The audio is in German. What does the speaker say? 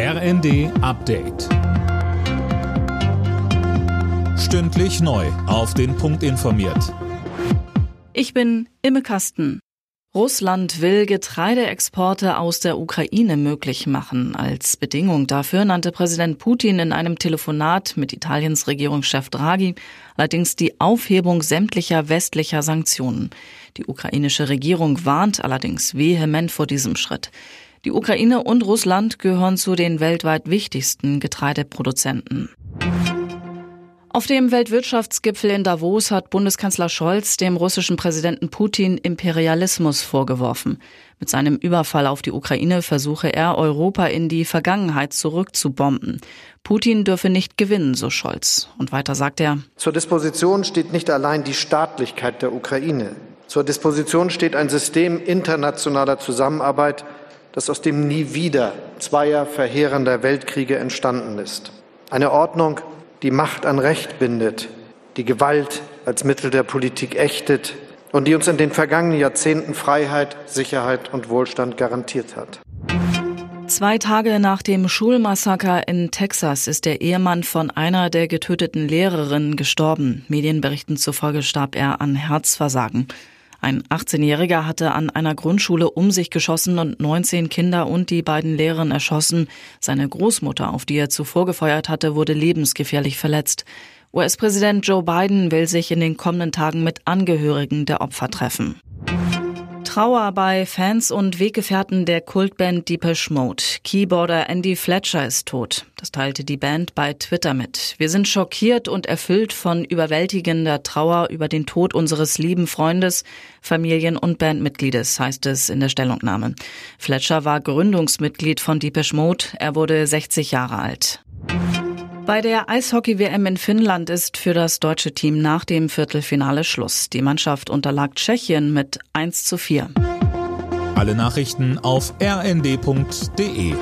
RND Update. Stündlich neu. Auf den Punkt informiert. Ich bin Imme Kasten. Russland will Getreideexporte aus der Ukraine möglich machen. Als Bedingung dafür nannte Präsident Putin in einem Telefonat mit Italiens Regierungschef Draghi allerdings die Aufhebung sämtlicher westlicher Sanktionen. Die ukrainische Regierung warnt allerdings vehement vor diesem Schritt. Die Ukraine und Russland gehören zu den weltweit wichtigsten Getreideproduzenten. Auf dem Weltwirtschaftsgipfel in Davos hat Bundeskanzler Scholz dem russischen Präsidenten Putin Imperialismus vorgeworfen. Mit seinem Überfall auf die Ukraine versuche er, Europa in die Vergangenheit zurückzubomben. Putin dürfe nicht gewinnen, so Scholz. Und weiter sagt er, Zur Disposition steht nicht allein die Staatlichkeit der Ukraine. Zur Disposition steht ein System internationaler Zusammenarbeit, das aus dem Nie wieder zweier verheerender Weltkriege entstanden ist. Eine Ordnung, die Macht an Recht bindet, die Gewalt als Mittel der Politik ächtet und die uns in den vergangenen Jahrzehnten Freiheit, Sicherheit und Wohlstand garantiert hat. Zwei Tage nach dem Schulmassaker in Texas ist der Ehemann von einer der getöteten Lehrerinnen gestorben. Medienberichten zufolge starb er an Herzversagen. Ein 18-Jähriger hatte an einer Grundschule um sich geschossen und 19 Kinder und die beiden Lehrerinnen erschossen. Seine Großmutter, auf die er zuvor gefeuert hatte, wurde lebensgefährlich verletzt. US-Präsident Joe Biden will sich in den kommenden Tagen mit Angehörigen der Opfer treffen. Trauer bei Fans und Weggefährten der Kultband Deepesh Mode. Keyboarder Andy Fletcher ist tot. Das teilte die Band bei Twitter mit. Wir sind schockiert und erfüllt von überwältigender Trauer über den Tod unseres lieben Freundes, Familien- und Bandmitgliedes, heißt es in der Stellungnahme. Fletcher war Gründungsmitglied von Deepesh Mode. Er wurde 60 Jahre alt. Bei der Eishockey-WM in Finnland ist für das deutsche Team nach dem Viertelfinale Schluss. Die Mannschaft unterlag Tschechien mit 1 zu 4. Alle Nachrichten auf rnd.de